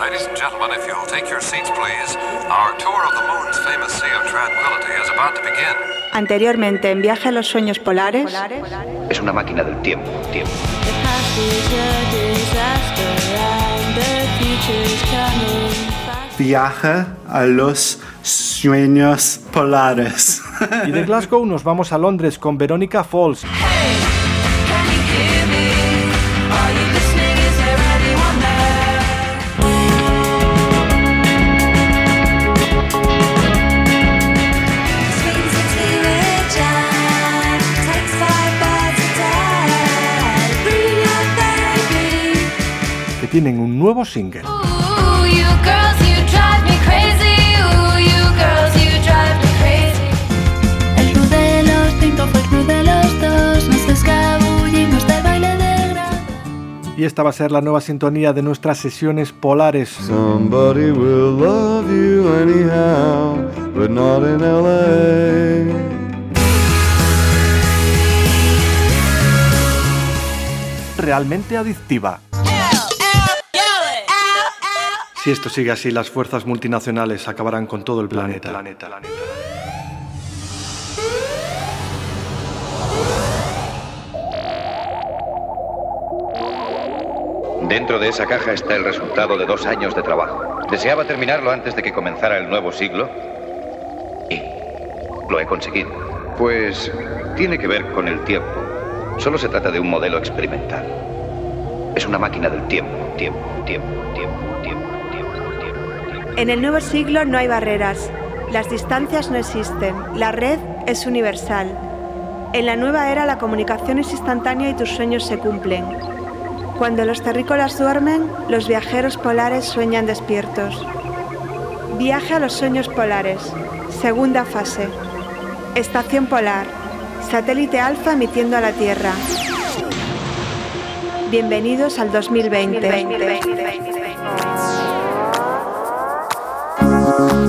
Ladies and gentlemen, if you'll take your seats, please. Our tour of the moon's famous Sea of Tranquility is about to begin. Anteriormente, en Viaje a los Sueños Polares. Es una máquina del tiempo, tiempo. Viaje a los sueños polares. Y de Glasgow nos vamos a Londres con Veronica Falls. Del baile de grado. Y esta va a ser la nueva sintonía de nuestras sesiones polares. Somebody will love you anyhow, but not in LA. realmente adictiva. Si esto sigue así, las fuerzas multinacionales acabarán con todo el planeta. Dentro de esa caja está el resultado de dos años de trabajo. Deseaba terminarlo antes de que comenzara el nuevo siglo y lo he conseguido. Pues tiene que ver con el tiempo. Solo se trata de un modelo experimental. Es una máquina del tiempo, tiempo, tiempo, tiempo, tiempo, tiempo, tiempo, tiempo. En el nuevo siglo no hay barreras. Las distancias no existen. La red es universal. En la nueva era la comunicación es instantánea y tus sueños se cumplen. Cuando los terrícolas duermen, los viajeros polares sueñan despiertos. Viaje a los sueños polares. Segunda fase. Estación polar. Satélite alfa emitiendo a la Tierra. Bienvenidos al 2020.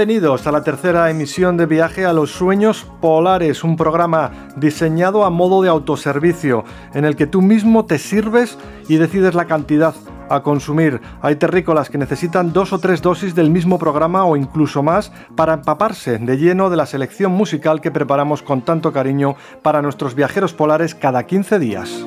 Bienvenidos a la tercera emisión de Viaje a los Sueños Polares, un programa diseñado a modo de autoservicio, en el que tú mismo te sirves y decides la cantidad a consumir. Hay terrícolas que necesitan dos o tres dosis del mismo programa o incluso más para empaparse de lleno de la selección musical que preparamos con tanto cariño para nuestros viajeros polares cada 15 días.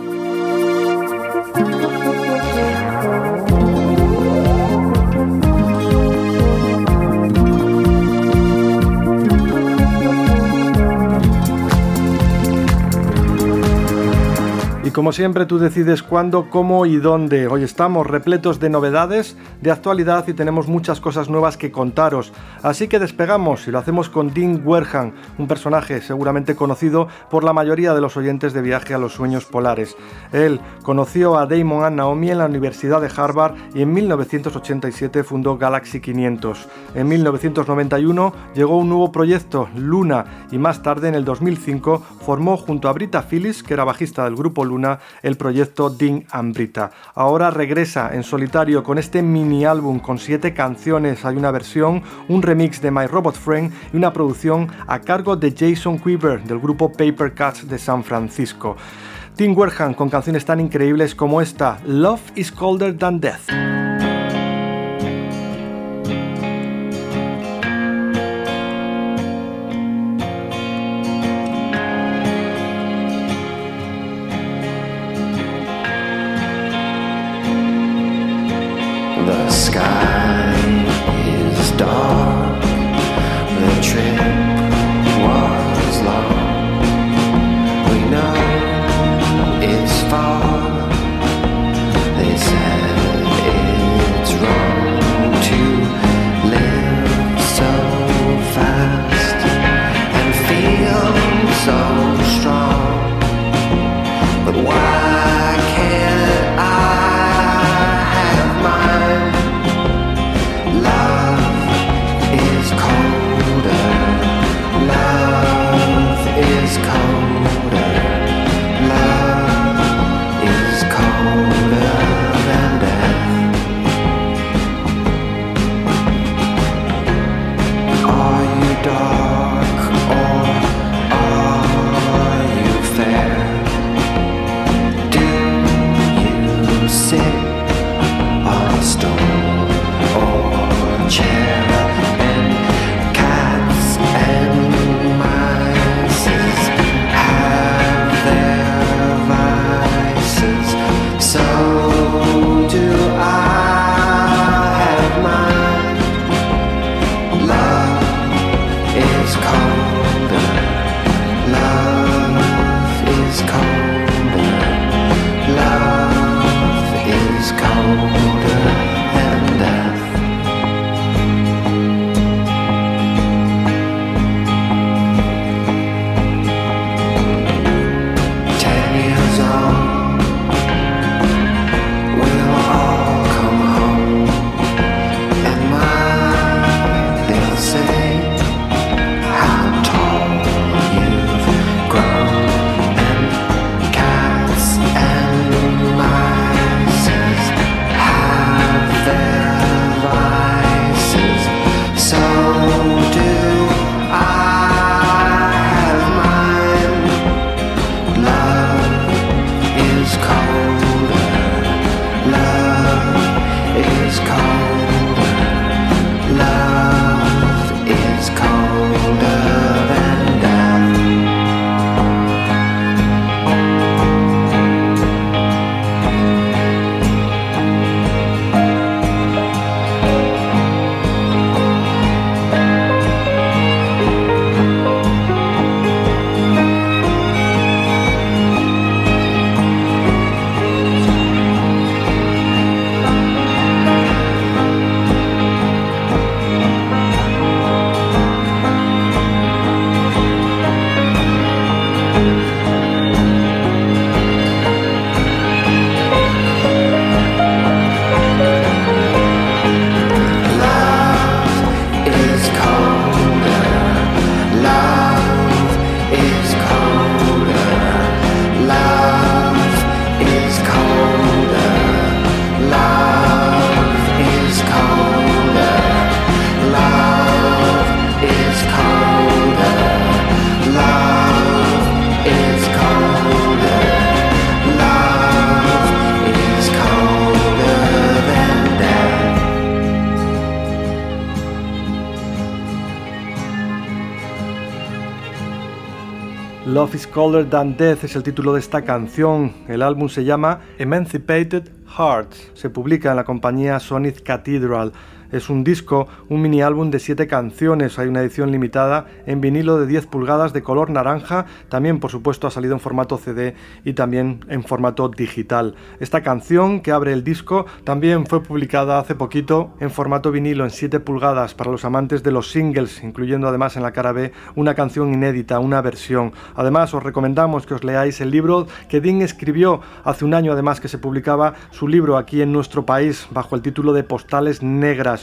Como siempre tú decides cuándo, cómo y dónde. Hoy estamos repletos de novedades, de actualidad y tenemos muchas cosas nuevas que contaros. Así que despegamos y lo hacemos con Dean Werhan, un personaje seguramente conocido por la mayoría de los oyentes de Viaje a los Sueños Polares. Él conoció a Damon and Naomi en la Universidad de Harvard y en 1987 fundó Galaxy 500. En 1991 llegó un nuevo proyecto, Luna, y más tarde en el 2005 formó junto a Brita Phillips, que era bajista del grupo Luna, el proyecto Dean and Brita. Ahora regresa en solitario con este mini álbum con siete canciones. Hay una versión, un remix de My Robot Friend y una producción a cargo de Jason Quiver del grupo Paper Cuts de San Francisco. Tim Werhan con canciones tan increíbles como esta, Love is Colder Than Death. The sky is dark. The trip was long. We know it's far. They said it's wrong to live so fast and feel so strong. But why? Is Colder Than Death es el título de esta canción. El álbum se llama Emancipated Hearts. Se publica en la compañía Sonic Cathedral. Es un disco, un mini álbum de 7 canciones. Hay una edición limitada en vinilo de 10 pulgadas de color naranja. También, por supuesto, ha salido en formato CD y también en formato digital. Esta canción que abre el disco también fue publicada hace poquito en formato vinilo en 7 pulgadas para los amantes de los singles, incluyendo además en la cara B una canción inédita, una versión. Además, os recomendamos que os leáis el libro que Dean escribió hace un año, además que se publicaba su libro aquí en nuestro país bajo el título de Postales Negras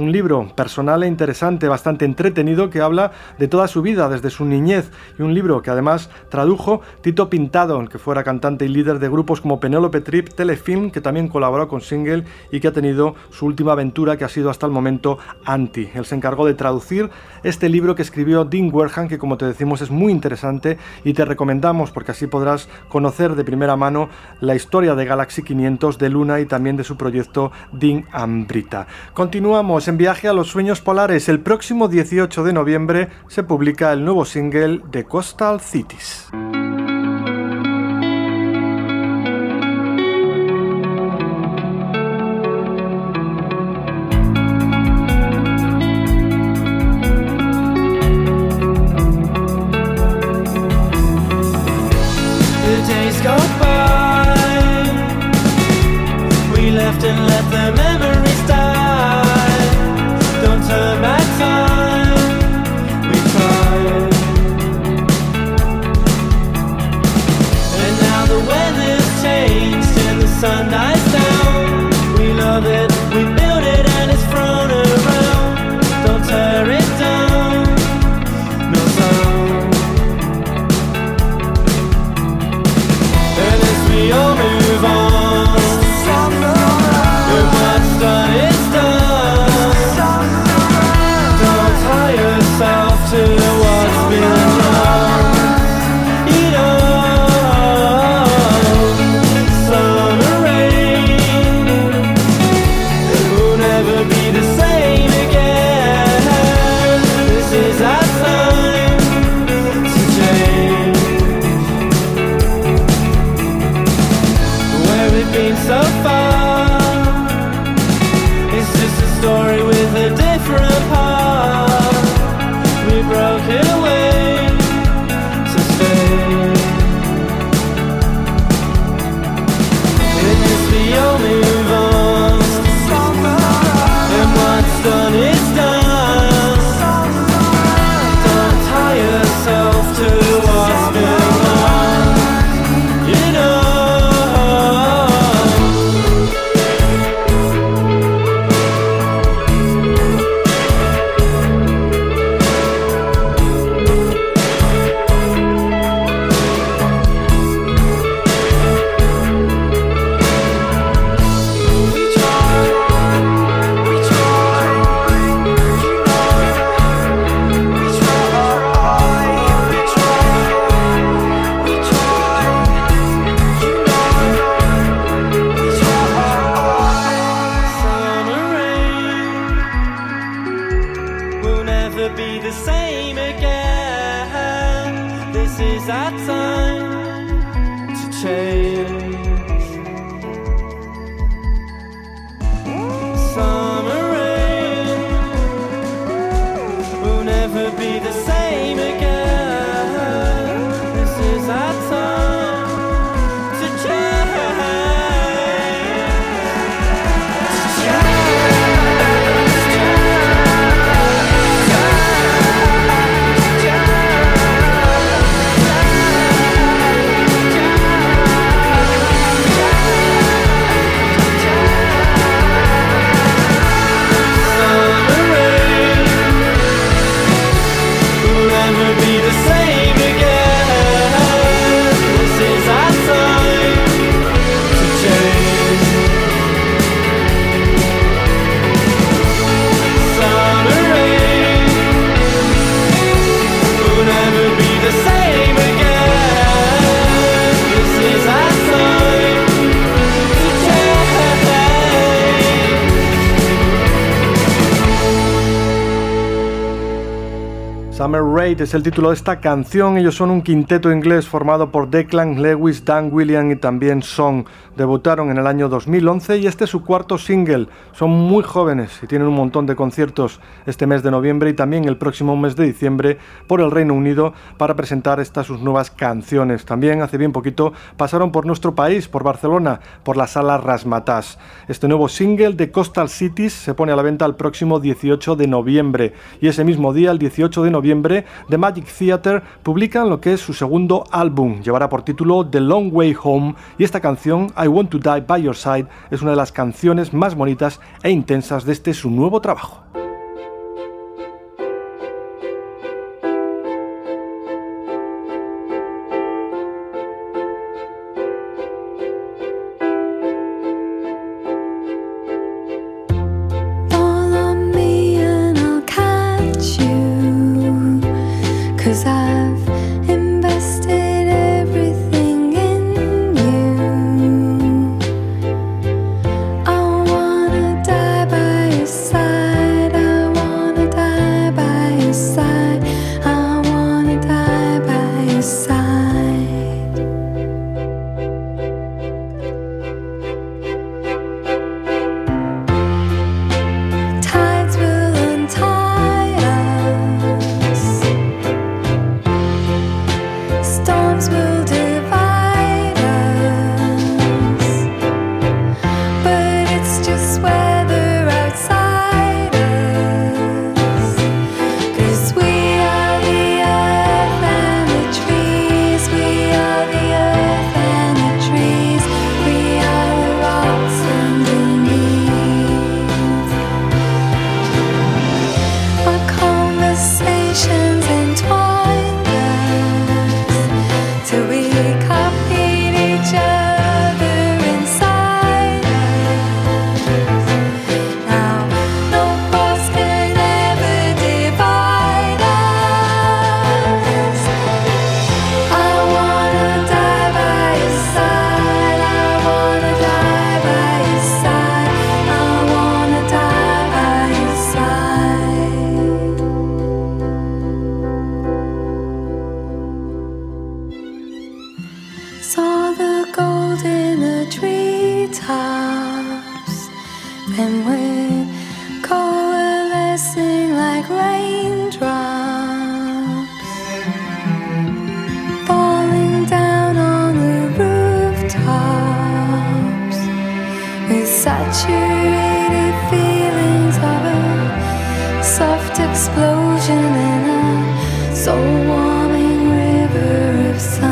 un libro personal e interesante, bastante entretenido, que habla de toda su vida, desde su niñez, y un libro que además tradujo Tito Pintado, que fuera cantante y líder de grupos como Penélope Trip, Telefilm, que también colaboró con Single y que ha tenido su última aventura, que ha sido hasta el momento Anti. Él se encargó de traducir este libro que escribió Dean Werhan, que como te decimos es muy interesante y te recomendamos porque así podrás conocer de primera mano la historia de Galaxy 500, de Luna y también de su proyecto Dean Ambrita. Continuamos en viaje a los sueños polares. El próximo 18 de noviembre se publica el nuevo single de Coastal Cities. Es el título de esta canción. Ellos son un quinteto inglés formado por Declan Lewis, Dan William y también Song. Debutaron en el año 2011 y este es su cuarto single. Son muy jóvenes y tienen un montón de conciertos este mes de noviembre y también el próximo mes de diciembre por el Reino Unido para presentar estas sus nuevas canciones. También hace bien poquito pasaron por nuestro país, por Barcelona, por la sala Rasmatas. Este nuevo single de Coastal Cities se pone a la venta el próximo 18 de noviembre y ese mismo día, el 18 de noviembre, The Magic Theatre publican lo que es su segundo álbum. Llevará por título The Long Way Home y esta canción, I Want to Die by Your Side, es una de las canciones más bonitas e intensas de este su nuevo trabajo. Saturated feelings of a soft explosion in a soul warming river of sun.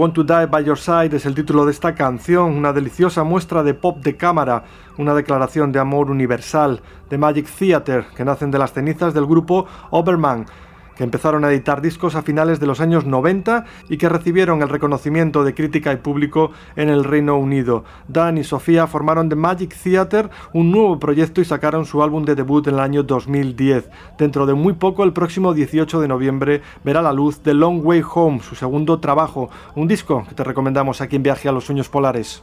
Want to Die by Your Side es el título de esta canción, una deliciosa muestra de pop de cámara, una declaración de amor universal de Magic Theater que nacen de las cenizas del grupo Oberman que empezaron a editar discos a finales de los años 90 y que recibieron el reconocimiento de crítica y público en el Reino Unido. Dan y Sofía formaron The Magic Theater, un nuevo proyecto y sacaron su álbum de debut en el año 2010. Dentro de muy poco, el próximo 18 de noviembre, verá la luz The Long Way Home, su segundo trabajo, un disco que te recomendamos aquí en Viaje a los Sueños Polares.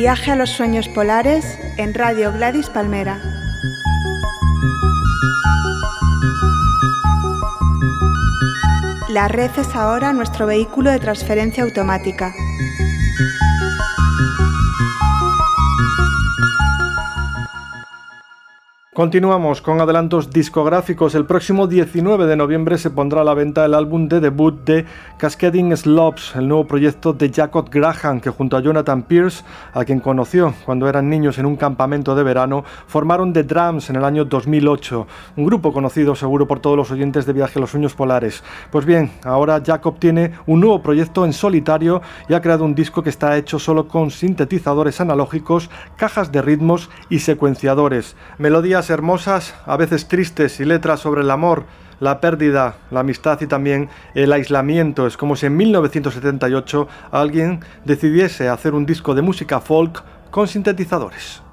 Viaje a los sueños polares en Radio Gladys Palmera. La red es ahora nuestro vehículo de transferencia automática. Continuamos con adelantos discográficos. El próximo 19 de noviembre se pondrá a la venta el álbum de debut de Cascading Slopes, el nuevo proyecto de Jacob Graham, que junto a Jonathan Pierce, a quien conoció cuando eran niños en un campamento de verano, formaron The Drums en el año 2008, un grupo conocido seguro por todos los oyentes de Viaje a los Sueños Polares. Pues bien, ahora Jacob tiene un nuevo proyecto en solitario y ha creado un disco que está hecho solo con sintetizadores analógicos, cajas de ritmos y secuenciadores. Melodías hermosas, a veces tristes y letras sobre el amor, la pérdida, la amistad y también el aislamiento. Es como si en 1978 alguien decidiese hacer un disco de música folk con sintetizadores.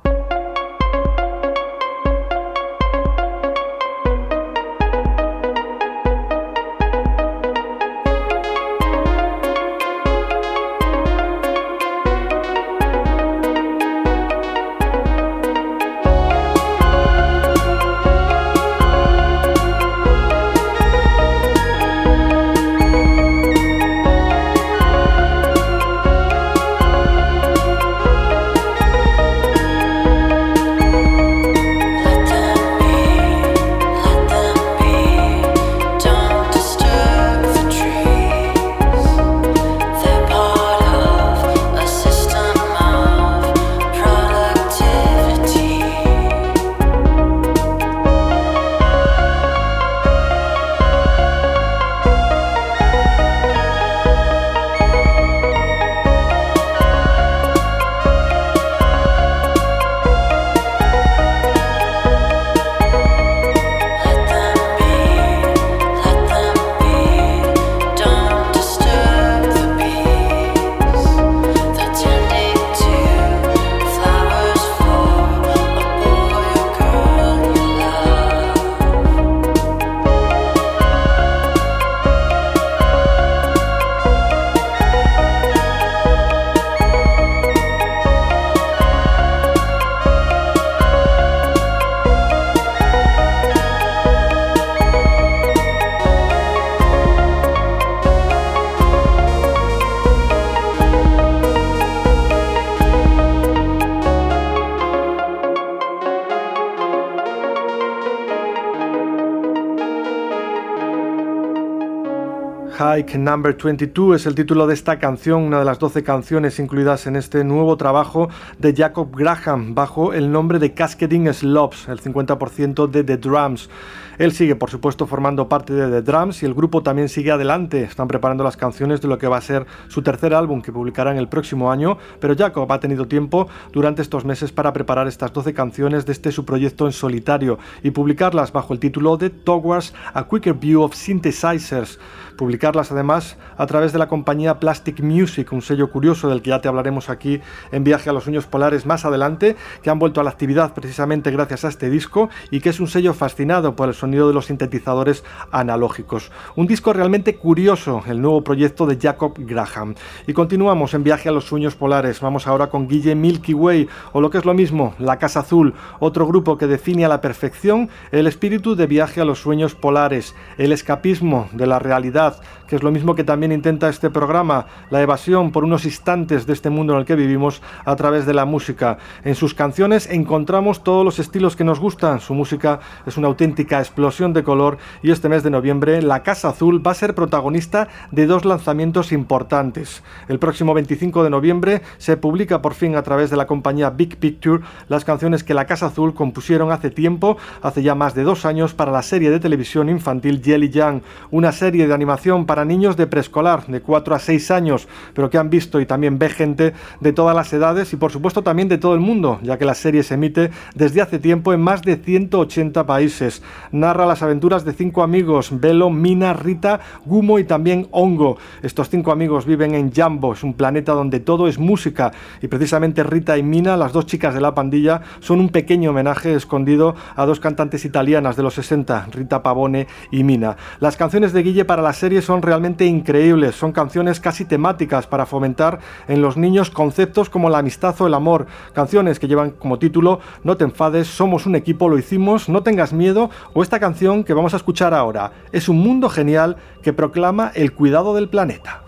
Hike Number 22 es el título de esta canción, una de las 12 canciones incluidas en este nuevo trabajo de Jacob Graham bajo el nombre de Cascading Slopes, el 50% de The Drums. Él sigue, por supuesto, formando parte de The Drums y el grupo también sigue adelante. Están preparando las canciones de lo que va a ser su tercer álbum que publicarán el próximo año, pero Jacob ha tenido tiempo durante estos meses para preparar estas 12 canciones de este su proyecto en solitario y publicarlas bajo el título de Towards a Quicker View of Synthesizers. Publicarlas además a través de la compañía Plastic Music, un sello curioso del que ya te hablaremos aquí en Viaje a los Sueños Polares más adelante, que han vuelto a la actividad precisamente gracias a este disco y que es un sello fascinado por el sonido de los sintetizadores analógicos. Un disco realmente curioso, el nuevo proyecto de Jacob Graham. Y continuamos en Viaje a los Sueños Polares. Vamos ahora con Guille Milky Way, o lo que es lo mismo, La Casa Azul, otro grupo que define a la perfección el espíritu de Viaje a los Sueños Polares, el escapismo de la realidad, stuff. Que es lo mismo que también intenta este programa, la evasión por unos instantes de este mundo en el que vivimos a través de la música. En sus canciones encontramos todos los estilos que nos gustan, su música es una auténtica explosión de color y este mes de noviembre la Casa Azul va a ser protagonista de dos lanzamientos importantes. El próximo 25 de noviembre se publica por fin a través de la compañía Big Picture las canciones que la Casa Azul compusieron hace tiempo, hace ya más de dos años, para la serie de televisión infantil Jelly Young, una serie de animación para niños de preescolar, de 4 a 6 años, pero que han visto y también ve gente de todas las edades y por supuesto también de todo el mundo, ya que la serie se emite desde hace tiempo en más de 180 países. Narra las aventuras de cinco amigos, Velo, Mina, Rita, Gumo y también Hongo. Estos cinco amigos viven en Jambo, es un planeta donde todo es música y precisamente Rita y Mina, las dos chicas de la pandilla, son un pequeño homenaje escondido a dos cantantes italianas de los 60, Rita Pavone y Mina. Las canciones de Guille para la serie son realmente increíbles, son canciones casi temáticas para fomentar en los niños conceptos como la amistad o el amor, canciones que llevan como título No te enfades, somos un equipo, lo hicimos, no tengas miedo o esta canción que vamos a escuchar ahora. Es un mundo genial que proclama el cuidado del planeta.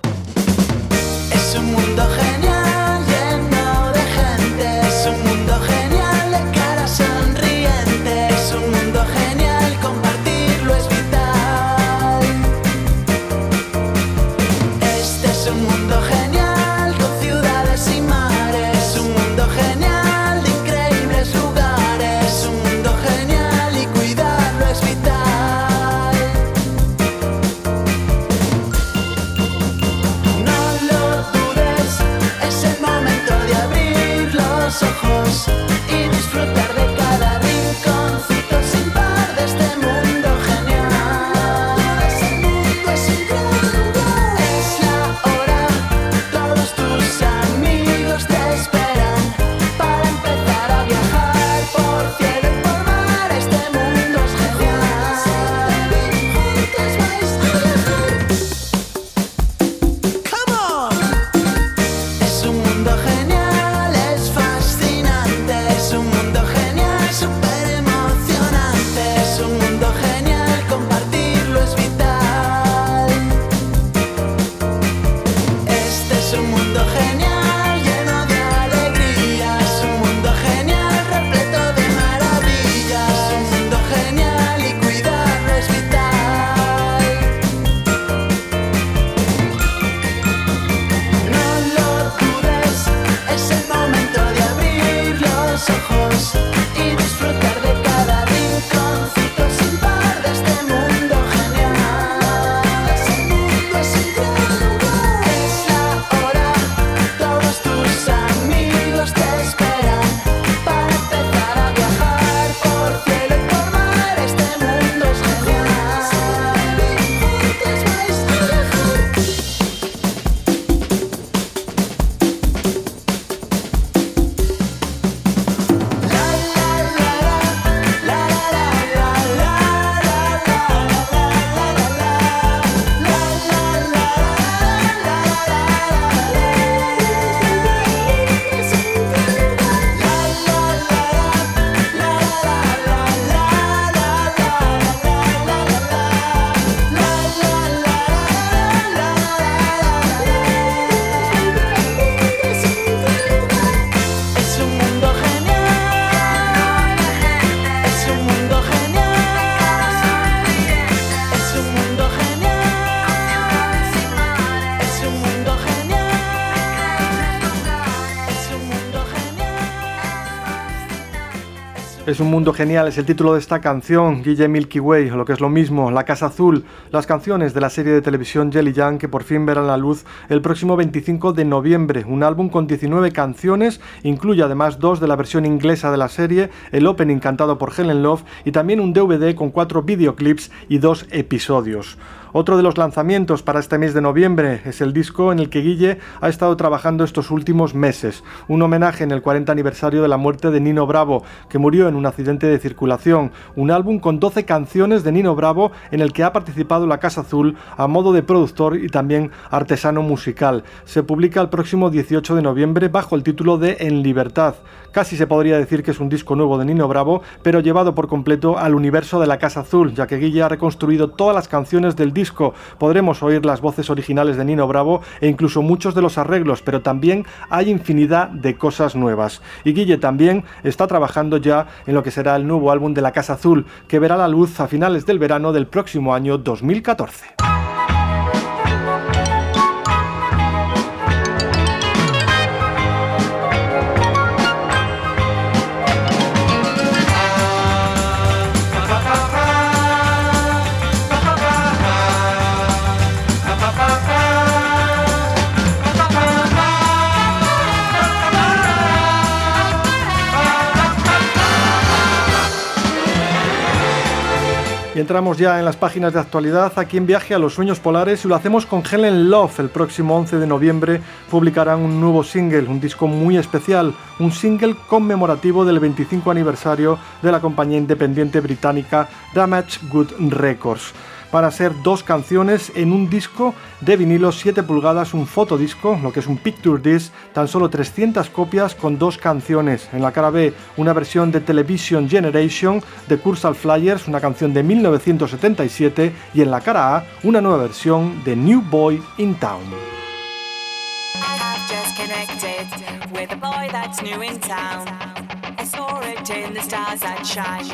Es un mundo genial, es el título de esta canción, Guille Milky Way, o lo que es lo mismo, La Casa Azul, las canciones de la serie de televisión Jelly Young que por fin verán la luz el próximo 25 de noviembre. Un álbum con 19 canciones, incluye además dos de la versión inglesa de la serie, el opening cantado por Helen Love y también un DVD con cuatro videoclips y dos episodios. Otro de los lanzamientos para este mes de noviembre es el disco en el que Guille ha estado trabajando estos últimos meses, un homenaje en el 40 aniversario de la muerte de Nino Bravo, que murió en un accidente de circulación, un álbum con 12 canciones de Nino Bravo en el que ha participado la Casa Azul a modo de productor y también artesano musical. Se publica el próximo 18 de noviembre bajo el título de En Libertad. Casi se podría decir que es un disco nuevo de Nino Bravo, pero llevado por completo al universo de la Casa Azul, ya que Guille ha reconstruido todas las canciones del disco podremos oír las voces originales de Nino Bravo e incluso muchos de los arreglos, pero también hay infinidad de cosas nuevas. Y Guille también está trabajando ya en lo que será el nuevo álbum de la Casa Azul, que verá la luz a finales del verano del próximo año 2014. Y entramos ya en las páginas de actualidad aquí en Viaje a los Sueños Polares y lo hacemos con Helen Love. El próximo 11 de noviembre publicarán un nuevo single, un disco muy especial, un single conmemorativo del 25 aniversario de la compañía independiente británica Damage Good Records. Van a ser dos canciones en un disco de vinilo 7 pulgadas, un fotodisco, lo que es un picture disc, tan solo 300 copias con dos canciones. En la cara B, una versión de Television Generation de Cursal Flyers, una canción de 1977, y en la cara A, una nueva versión de New Boy in Town. Connected with a boy that's new in town. I saw it in the stars that shine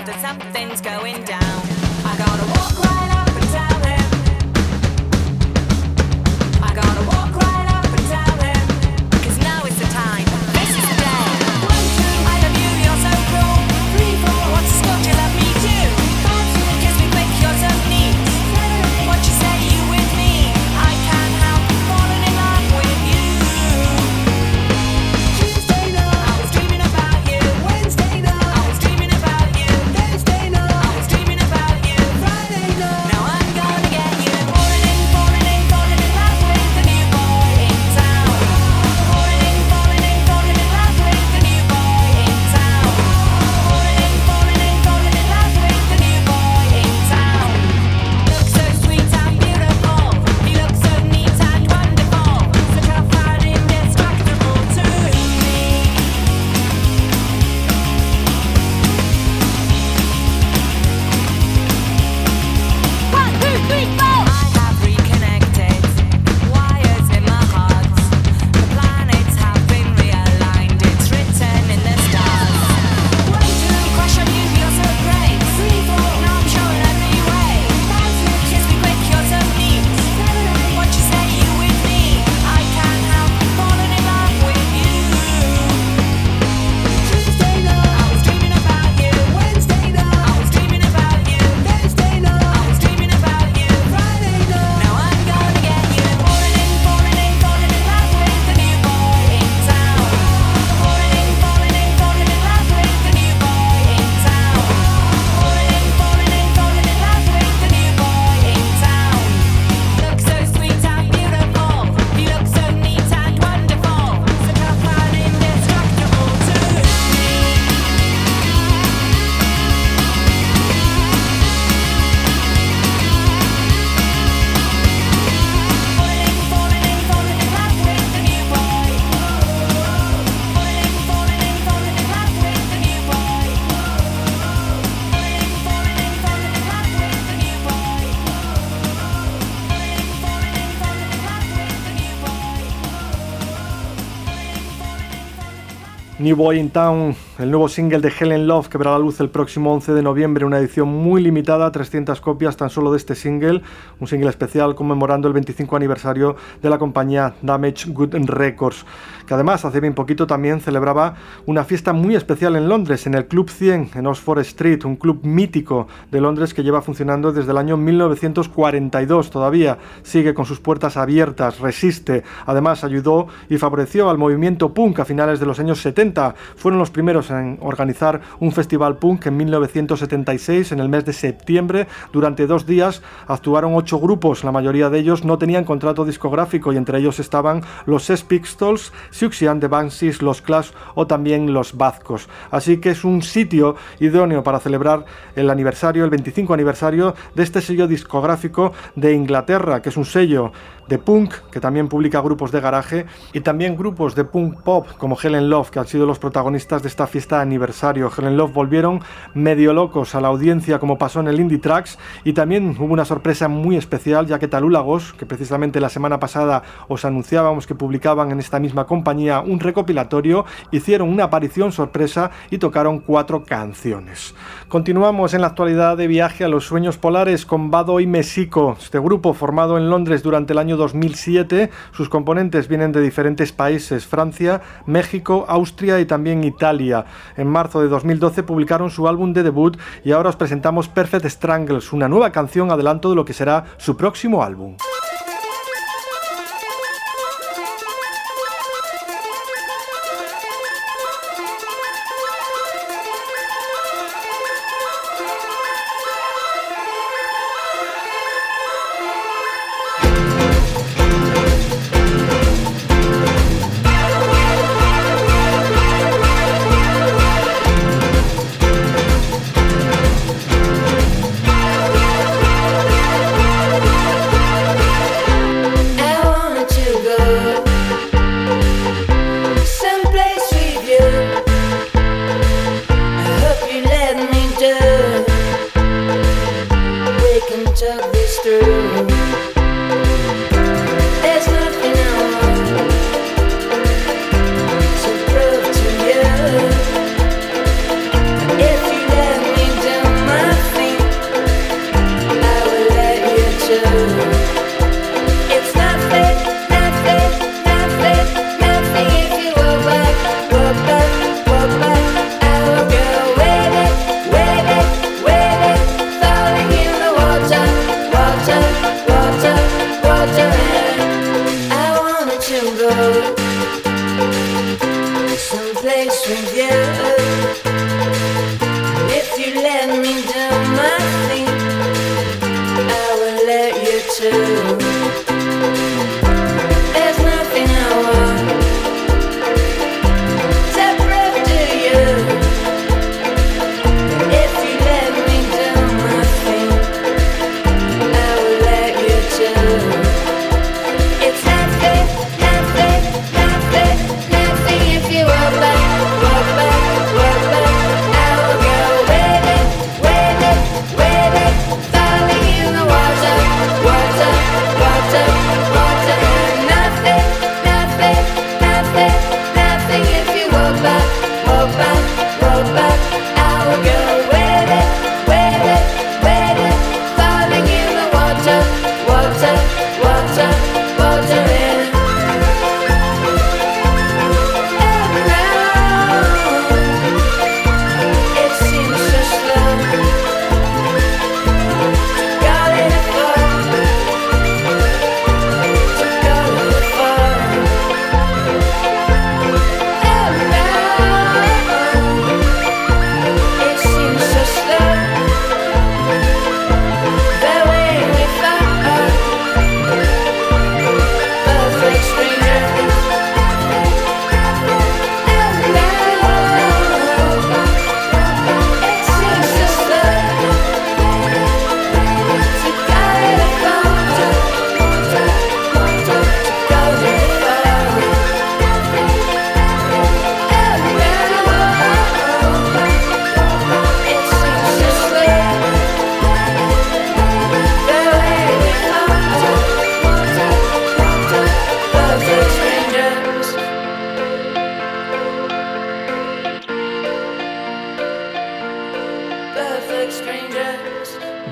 New Boy in Town, el nuevo single de Helen Love que verá la luz el próximo 11 de noviembre, una edición muy limitada, 300 copias tan solo de este single, un single especial conmemorando el 25 aniversario de la compañía Damage Good Records, que además hace bien poquito también celebraba una fiesta muy especial en Londres, en el Club 100 en Oxford Street, un club mítico de Londres que lleva funcionando desde el año 1942 todavía, sigue con sus puertas abiertas, resiste, además ayudó y favoreció al movimiento punk a finales de los años 70 fueron los primeros en organizar un festival punk en 1976, en el mes de septiembre. Durante dos días actuaron ocho grupos, la mayoría de ellos no tenían contrato discográfico y entre ellos estaban los Sex Pistols, Siouxsie and the Banshees, los Clash o también los Bazcos. Así que es un sitio idóneo para celebrar el aniversario, el 25 aniversario de este sello discográfico de Inglaterra, que es un sello de punk, que también publica grupos de garaje, y también grupos de punk pop como Helen Love, que han sido los protagonistas de esta fiesta de aniversario. Helen Love volvieron medio locos a la audiencia como pasó en el Indie Tracks, y también hubo una sorpresa muy especial, ya que Talulagos, que precisamente la semana pasada os anunciábamos que publicaban en esta misma compañía un recopilatorio, hicieron una aparición sorpresa y tocaron cuatro canciones. Continuamos en la actualidad de viaje a los sueños polares con Bado y Mesico, este grupo formado en Londres durante el año 2007. Sus componentes vienen de diferentes países, Francia, México, Austria y también Italia. En marzo de 2012 publicaron su álbum de debut y ahora os presentamos Perfect Strangles, una nueva canción adelanto de lo que será su próximo álbum.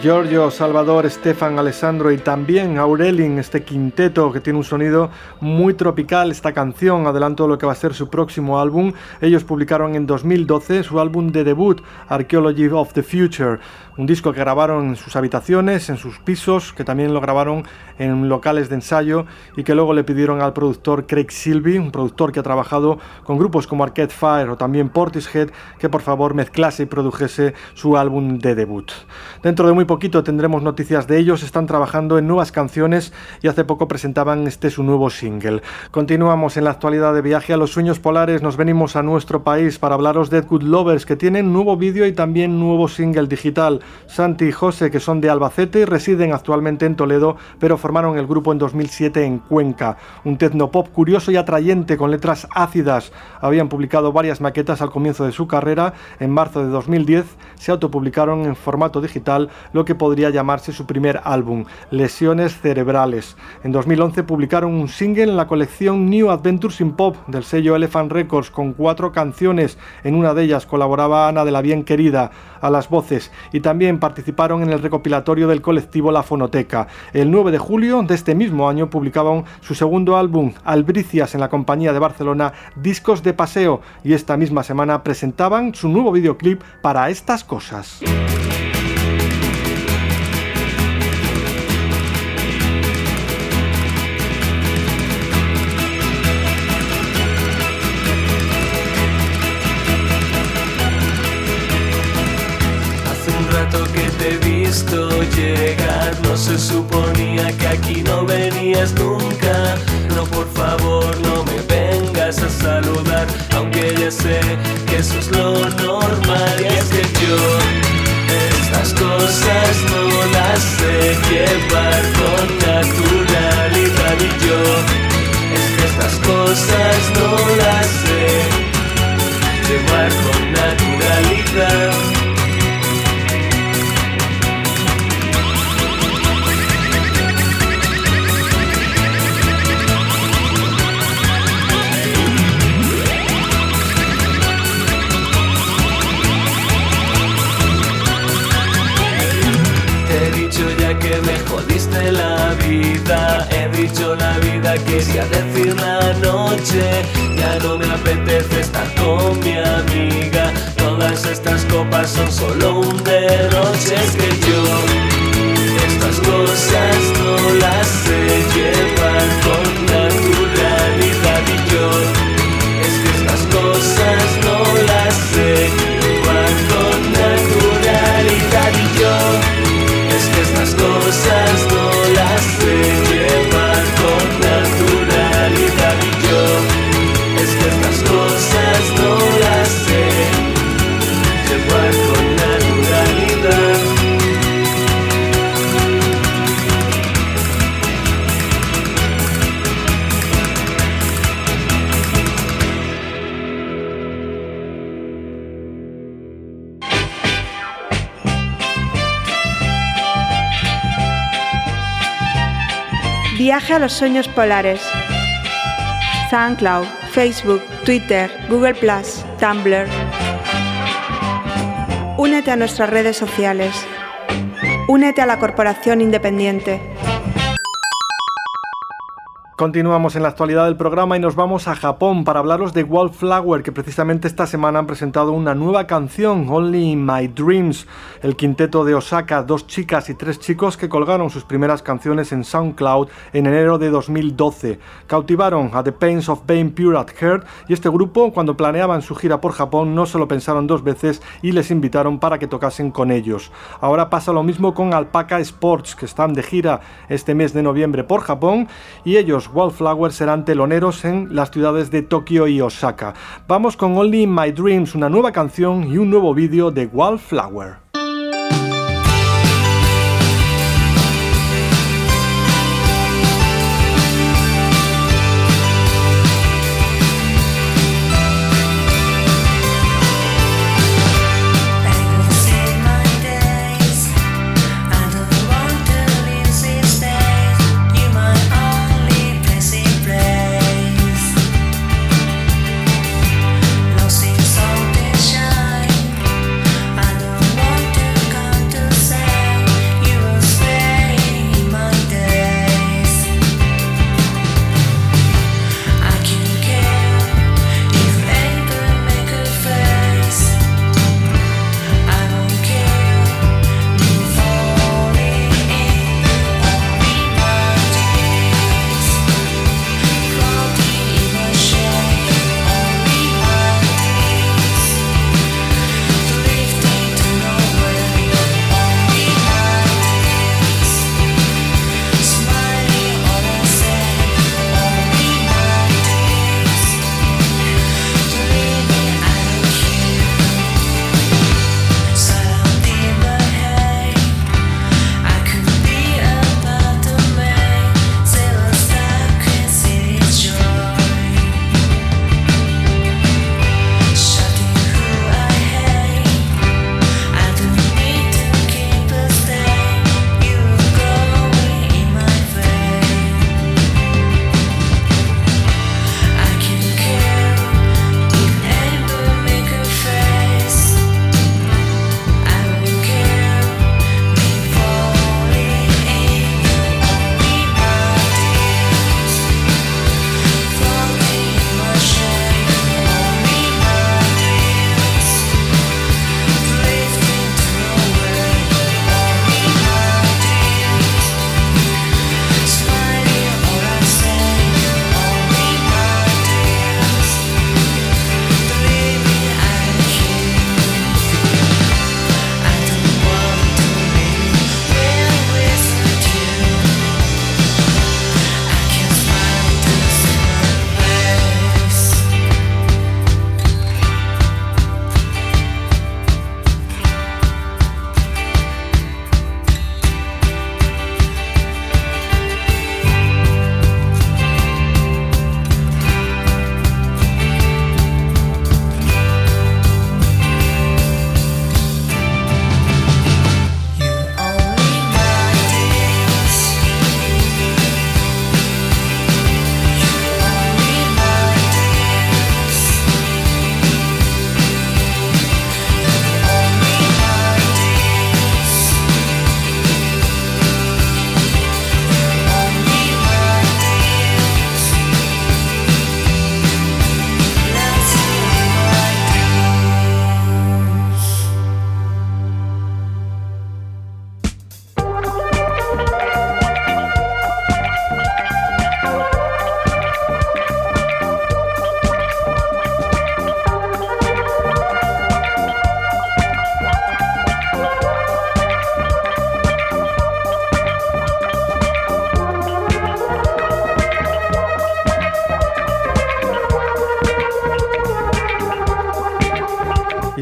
Giorgio, Salvador, Estefan, Alessandro y también Aurelin, este quinteto que tiene un sonido muy tropical, esta canción, adelanto lo que va a ser su próximo álbum. Ellos publicaron en 2012 su álbum de debut, Archaeology of the Future, un disco que grabaron en sus habitaciones, en sus pisos, que también lo grabaron en locales de ensayo y que luego le pidieron al productor Craig Silvey, un productor que ha trabajado con grupos como Arcade Fire o también Portishead, que por favor mezclase y produjese su álbum de debut. Dentro de muy poquito tendremos noticias de ellos, están trabajando en nuevas canciones y hace poco presentaban este su nuevo single. Continuamos en la actualidad de viaje a los sueños polares, nos venimos a nuestro país para hablaros de Good Lovers que tienen nuevo vídeo y también nuevo single digital. Santi y José, que son de Albacete y residen actualmente en Toledo, pero formaron el grupo en 2007 en Cuenca. Un tecnopop curioso y atrayente con letras ácidas. Habían publicado varias maquetas al comienzo de su carrera. En marzo de 2010 se autopublicaron en formato digital lo que podría llamarse su primer álbum, Lesiones Cerebrales. En 2011 publicaron un single en la colección New Adventures in Pop del sello Elephant Records con cuatro canciones. En una de ellas colaboraba Ana de la Bien Querida a las voces y también participaron en el recopilatorio del colectivo La Fonoteca. El 9 de julio de este mismo año publicaban su segundo álbum, Albricias, en la compañía de Barcelona Discos de Paseo y esta misma semana presentaban su nuevo videoclip para estas cosas. No se suponía que aquí no venías nunca. No, por favor, no me vengas a saludar, aunque ya sé que eso es lo normal. Y es que yo estas cosas no las sé llevar con naturalidad y yo es que estas cosas no las sé llevar con naturalidad. Sueños polares. SoundCloud, Facebook, Twitter, Google Tumblr. Únete a nuestras redes sociales. Únete a la Corporación Independiente. Continuamos en la actualidad del programa y nos vamos a Japón para hablaros de Wallflower, que precisamente esta semana han presentado una nueva canción, Only in My Dreams. El quinteto de Osaka, dos chicas y tres chicos que colgaron sus primeras canciones en SoundCloud en enero de 2012. Cautivaron a The Pains of Being Pure at Heart y este grupo, cuando planeaban su gira por Japón, no se lo pensaron dos veces y les invitaron para que tocasen con ellos. Ahora pasa lo mismo con Alpaca Sports, que están de gira este mes de noviembre por Japón y ellos Wallflower serán teloneros en las ciudades de Tokio y Osaka. Vamos con Only in My Dreams, una nueva canción y un nuevo vídeo de Wallflower.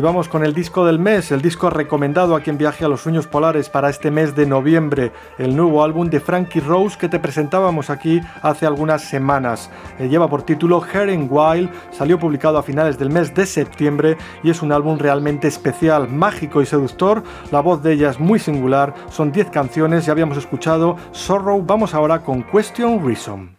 Vamos con el disco del mes, el disco recomendado a quien viaje a los sueños polares para este mes de noviembre, el nuevo álbum de Frankie Rose que te presentábamos aquí hace algunas semanas. Eh, lleva por título Herring Wild, salió publicado a finales del mes de septiembre y es un álbum realmente especial, mágico y seductor. La voz de ella es muy singular, son 10 canciones, ya habíamos escuchado Sorrow, vamos ahora con Question Reason.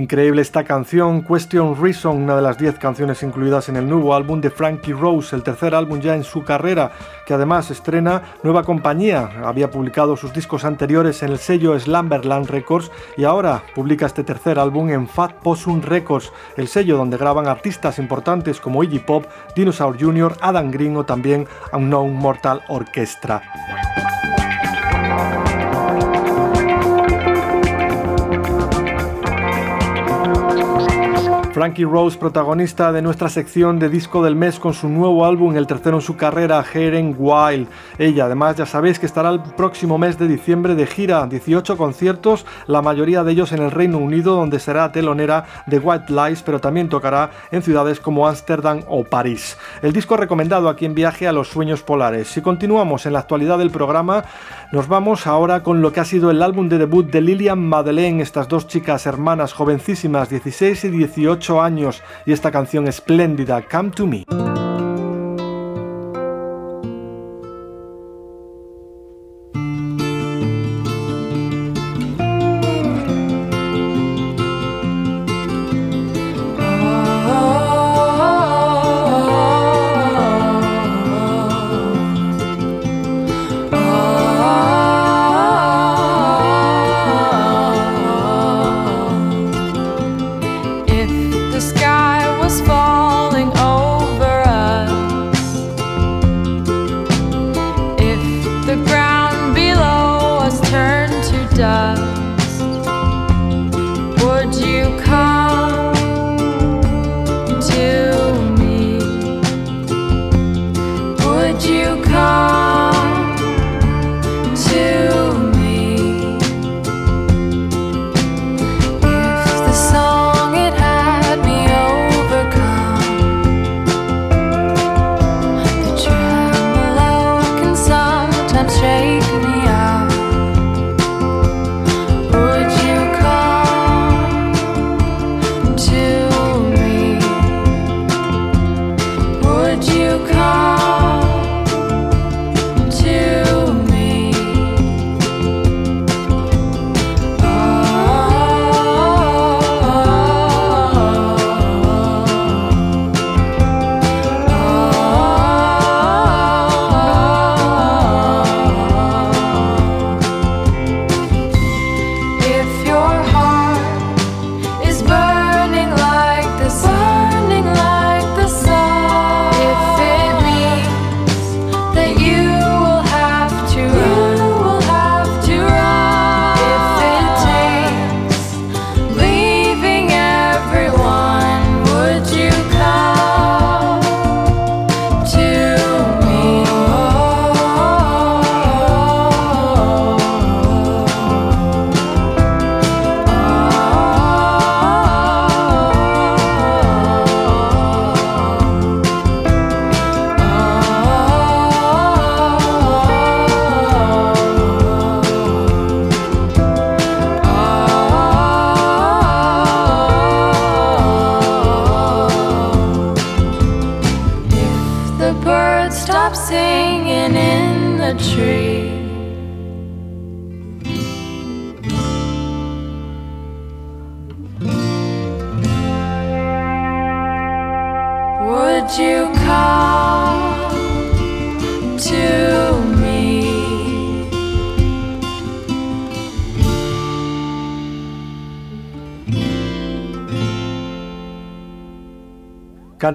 Increíble esta canción, Question Reason, una de las 10 canciones incluidas en el nuevo álbum de Frankie Rose, el tercer álbum ya en su carrera, que además estrena nueva compañía. Había publicado sus discos anteriores en el sello Slumberland Records y ahora publica este tercer álbum en Fat Possum Records, el sello donde graban artistas importantes como Iggy Pop, Dinosaur Jr., Adam Green o también Unknown Mortal Orchestra. Frankie Rose, protagonista de nuestra sección de disco del mes con su nuevo álbum, el tercero en su carrera, Heren Wild. Ella, además, ya sabéis que estará el próximo mes de diciembre de gira, 18 conciertos, la mayoría de ellos en el Reino Unido, donde será telonera de White Lies, pero también tocará en ciudades como Ámsterdam o París. El disco recomendado aquí en Viaje a los Sueños Polares. Si continuamos en la actualidad del programa, nos vamos ahora con lo que ha sido el álbum de debut de Lilian Madeleine, estas dos chicas hermanas jovencísimas, 16 y 18 años, y esta canción espléndida, Come to Me.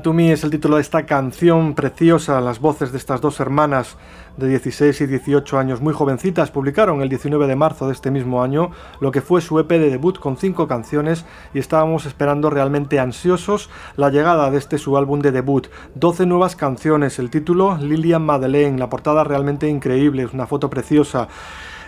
To Me es el título de esta canción preciosa. Las voces de estas dos hermanas de 16 y 18 años, muy jovencitas, publicaron el 19 de marzo de este mismo año lo que fue su EP de debut con cinco canciones y estábamos esperando realmente ansiosos la llegada de este su álbum de debut. 12 nuevas canciones, el título Lilian Madeleine, la portada realmente increíble, es una foto preciosa.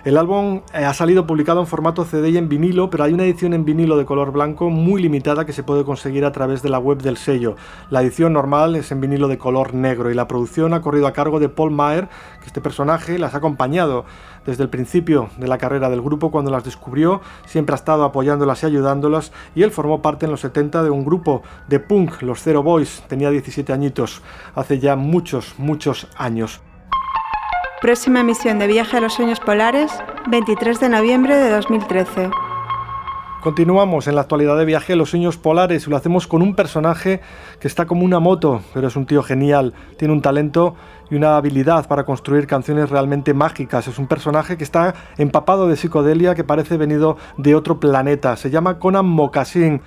El álbum eh, ha salido publicado en formato CD y en vinilo, pero hay una edición en vinilo de color blanco muy limitada que se puede conseguir a través de la web del sello. La edición normal es en vinilo de color negro y la producción ha corrido a cargo de Paul Maher, que este personaje las ha acompañado desde el principio de la carrera del grupo cuando las descubrió, siempre ha estado apoyándolas y ayudándolas y él formó parte en los 70 de un grupo de punk, los Zero Boys, tenía 17 añitos, hace ya muchos, muchos años. Próxima emisión de Viaje a los Sueños Polares, 23 de noviembre de 2013. Continuamos en la actualidad de viaje a los sueños polares y lo hacemos con un personaje que está como una moto, pero es un tío genial, tiene un talento y una habilidad para construir canciones realmente mágicas. Es un personaje que está empapado de psicodelia que parece venido de otro planeta. Se llama Conan Mocassin.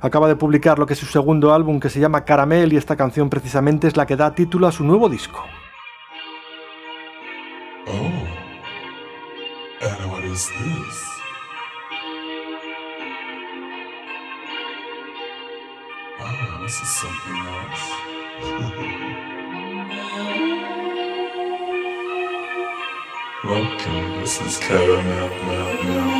Acaba de publicar lo que es su segundo álbum que se llama Caramel y esta canción precisamente es la que da título a su nuevo disco. Oh. And what is this? Ah, this is something else. Welcome, this is caramel, mel, mel, mel,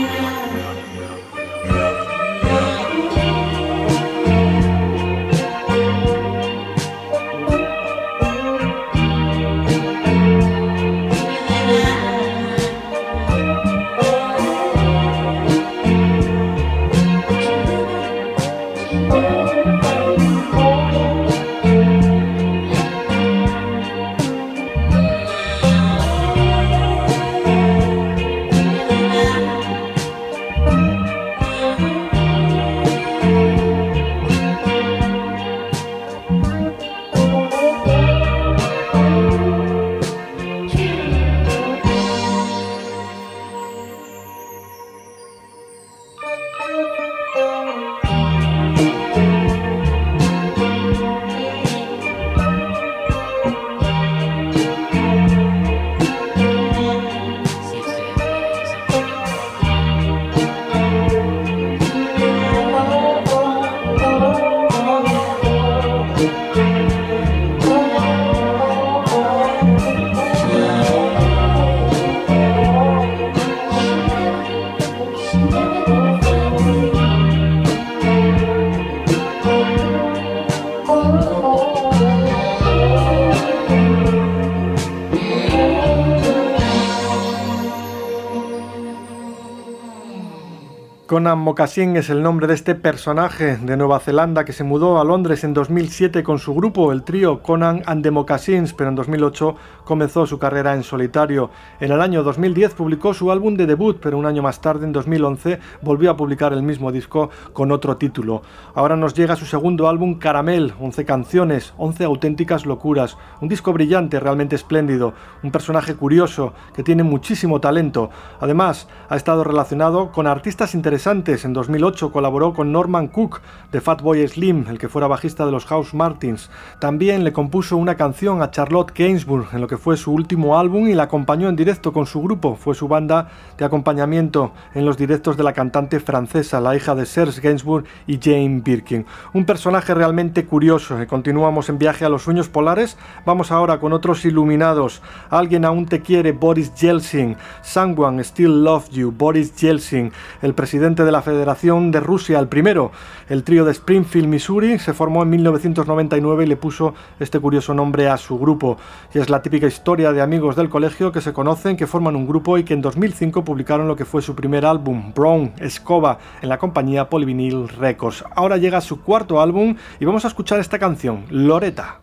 Conan Mocassin es el nombre de este personaje de Nueva Zelanda que se mudó a Londres en 2007 con su grupo, el trío Conan and the Mocassins, pero en 2008 comenzó su carrera en solitario. En el año 2010 publicó su álbum de debut, pero un año más tarde, en 2011, volvió a publicar el mismo disco con otro título. Ahora nos llega su segundo álbum Caramel, 11 canciones, 11 auténticas locuras, un disco brillante, realmente espléndido, un personaje curioso que tiene muchísimo talento. Además, ha estado relacionado con artistas interesantes. En 2008 colaboró con Norman Cook de Fatboy Slim, el que fuera bajista de los House Martins. También le compuso una canción a Charlotte Gainsbourg en lo que fue su último álbum y la acompañó en directo con su grupo. Fue su banda de acompañamiento en los directos de la cantante francesa, la hija de Serge Gainsbourg y Jane Birkin. Un personaje realmente curioso. Continuamos en viaje a los sueños polares. Vamos ahora con otros iluminados. Alguien aún te quiere, Boris Yeltsin. Someone still loves you, Boris Yeltsin, el presidente de la Federación de Rusia, el primero. El trío de Springfield, Missouri, se formó en 1999 y le puso este curioso nombre a su grupo. Y es la típica historia de amigos del colegio que se conocen, que forman un grupo y que en 2005 publicaron lo que fue su primer álbum, Brown Escoba, en la compañía Polyvinyl Records. Ahora llega su cuarto álbum y vamos a escuchar esta canción, Loreta.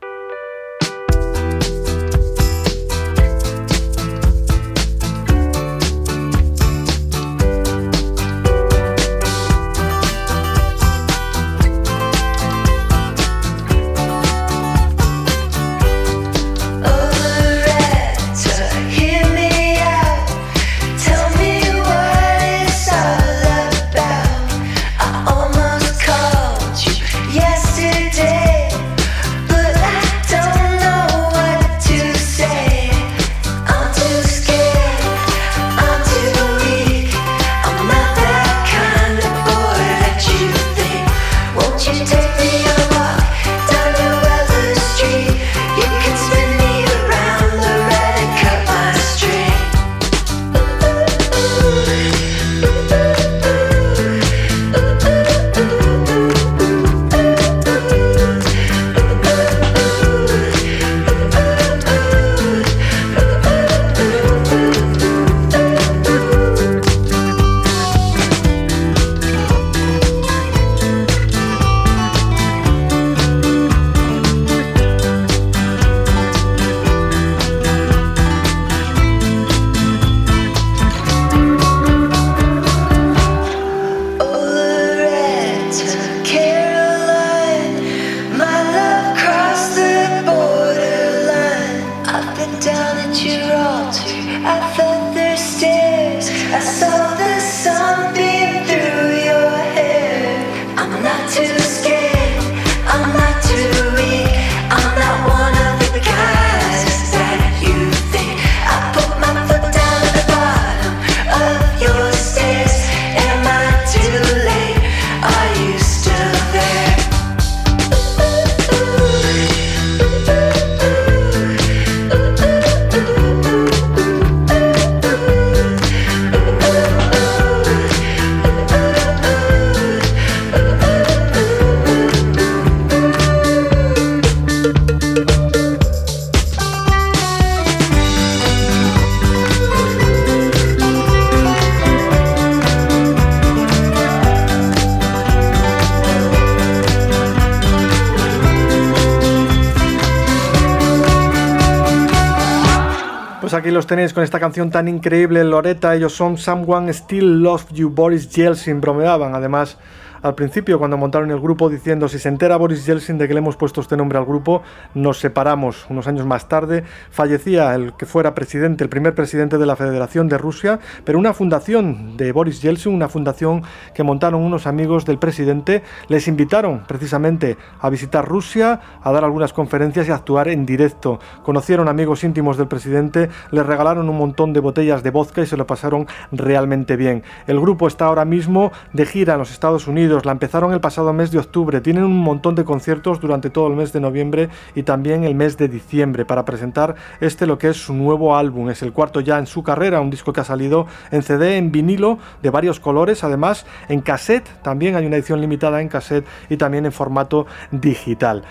Los tenéis con esta canción tan increíble, Loretta. Ellos son Someone Still Love You, Boris Yeltsin. Bromeaban además al principio cuando montaron el grupo diciendo si se entera Boris Yeltsin de que le hemos puesto este nombre al grupo, nos separamos. Unos años más tarde fallecía el que fuera presidente, el primer presidente de la Federación de Rusia, pero una fundación de Boris Yeltsin, una fundación que montaron unos amigos del presidente, les invitaron precisamente a visitar Rusia, a dar algunas conferencias y a actuar en directo. Conocieron amigos íntimos del presidente, les regalaron un montón de botellas de vodka y se lo pasaron realmente bien. El grupo está ahora mismo de gira en los Estados Unidos, la empezaron el pasado mes de octubre, tienen un montón de conciertos durante todo el mes de noviembre y también el mes de diciembre para presentar este lo que es su nuevo álbum, es el cuarto ya en su carrera, un disco que ha salido en CD, en vinilo de varios colores, además en cassette, también hay una edición limitada en cassette y también en formato digital.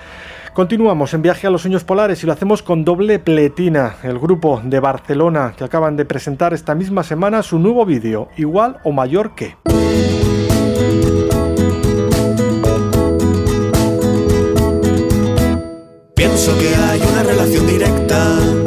Continuamos en viaje a los sueños polares y lo hacemos con doble pletina, el grupo de Barcelona que acaban de presentar esta misma semana su nuevo vídeo, igual o mayor que. Pienso que hay una relación directa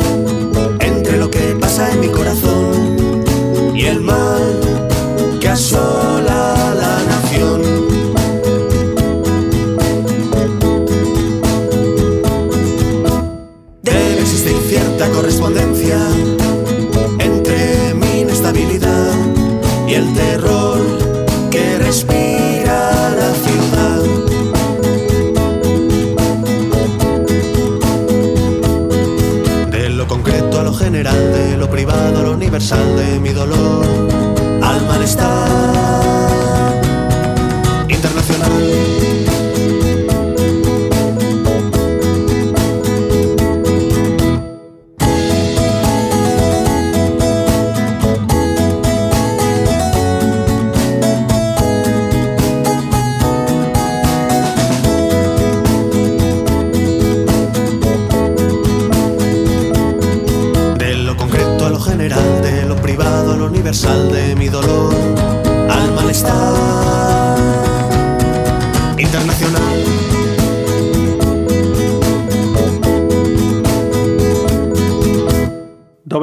de lo privado lo universal, de mi dolor al malestar internacional.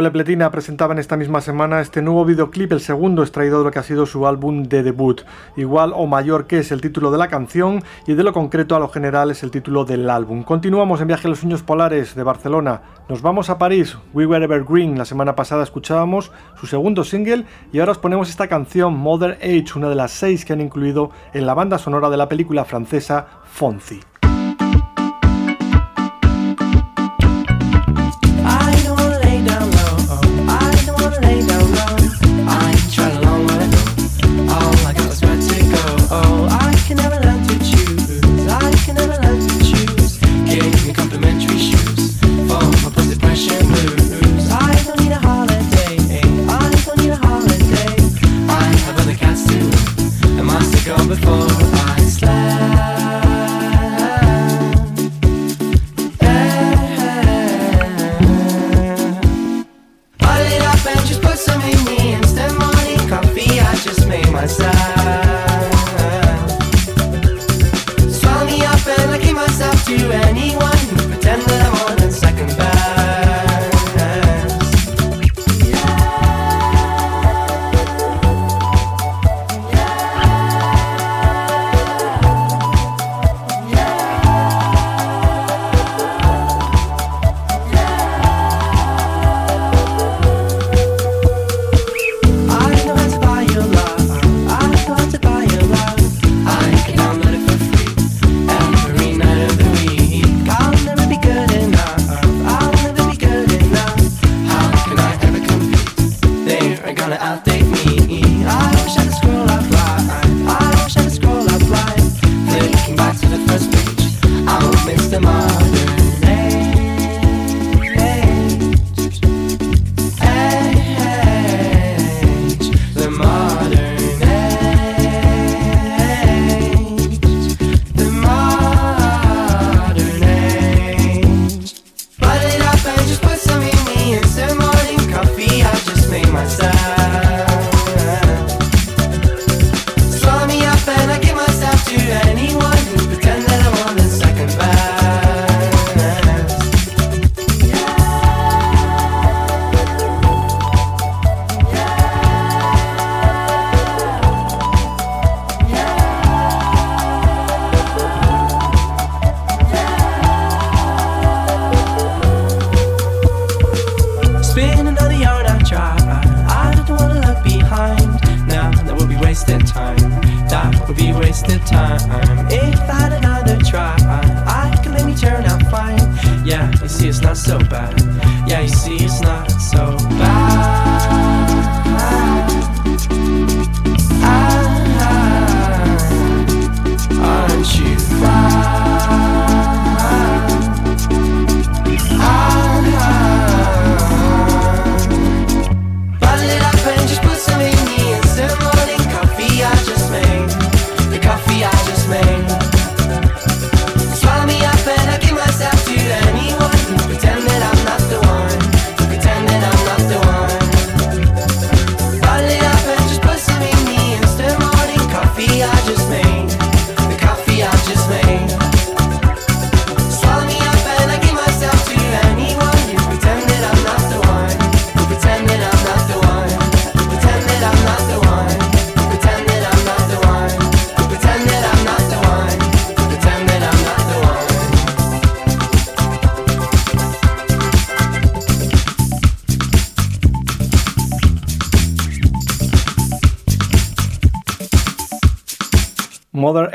Doble Pletina presentaban esta misma semana este nuevo videoclip, el segundo extraído de lo que ha sido su álbum de debut. Igual o mayor que es el título de la canción y de lo concreto a lo general es el título del álbum. Continuamos en Viaje a los Sueños Polares de Barcelona. Nos vamos a París. We Were Evergreen. La semana pasada escuchábamos su segundo single y ahora os ponemos esta canción Mother Age, una de las seis que han incluido en la banda sonora de la película francesa Fonzie.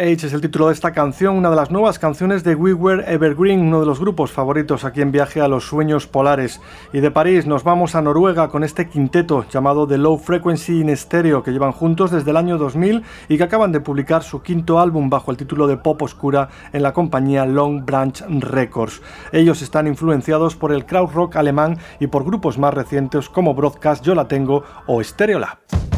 Es el título de esta canción, una de las nuevas canciones de We Were Evergreen, uno de los grupos favoritos aquí en Viaje a los Sueños Polares. Y de París nos vamos a Noruega con este quinteto llamado The Low Frequency in Stereo, que llevan juntos desde el año 2000 y que acaban de publicar su quinto álbum bajo el título de Pop Oscura en la compañía Long Branch Records. Ellos están influenciados por el crowd rock alemán y por grupos más recientes como Broadcast Yo La Tengo o Stereolab.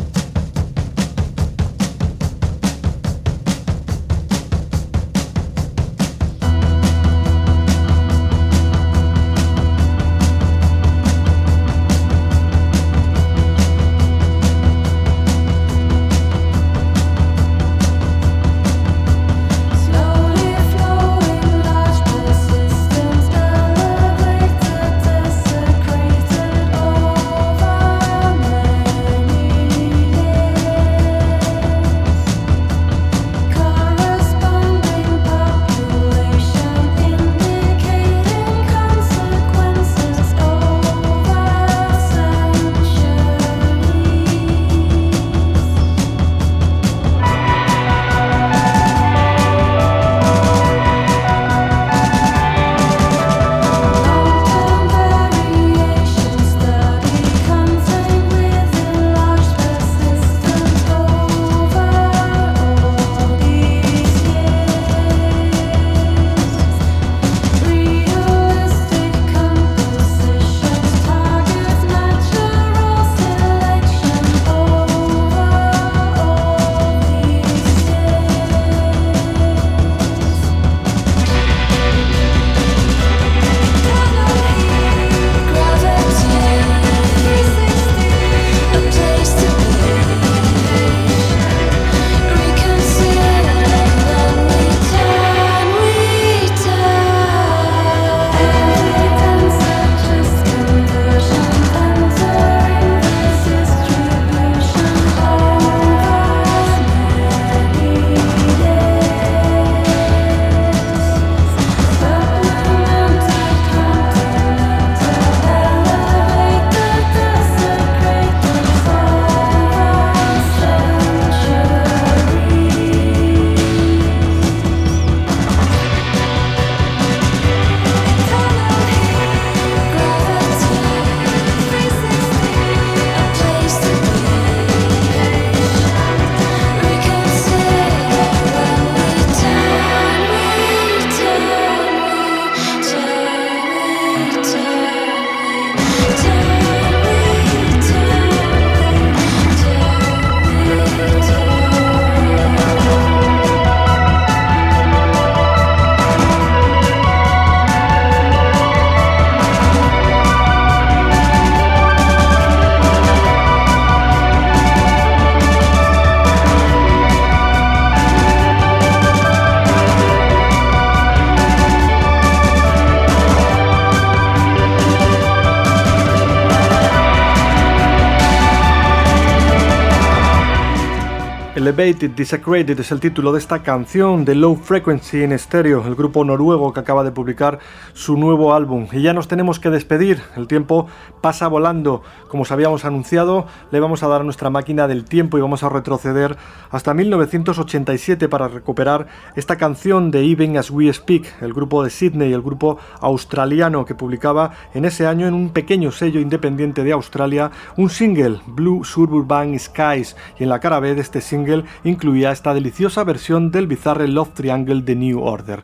Elevated Desecrated es el título de esta canción de Low Frequency en estéreo, el grupo noruego que acaba de publicar su nuevo álbum. Y ya nos tenemos que despedir, el tiempo pasa volando. Como os habíamos anunciado, le vamos a dar a nuestra máquina del tiempo y vamos a retroceder hasta 1987 para recuperar esta canción de Even As We Speak, el grupo de Sydney, el grupo australiano que publicaba en ese año en un pequeño sello independiente de Australia un single, Blue Suburban Skies, y en la cara B de este single incluía esta deliciosa versión del bizarre Love Triangle de New Order.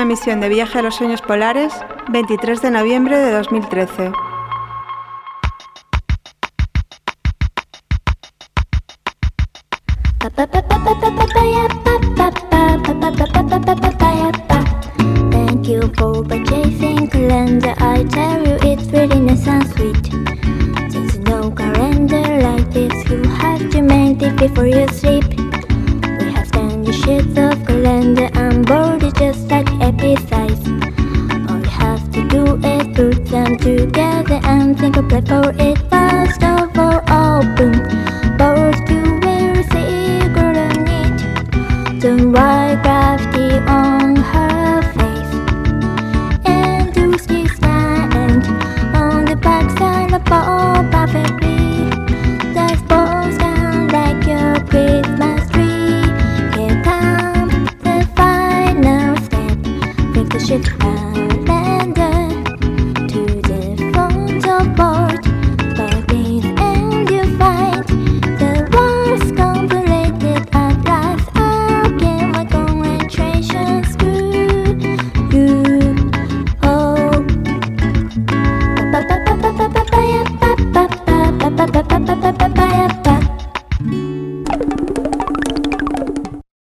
última emisión de Viaje a los Sueños Polares, 23 de noviembre de 2013.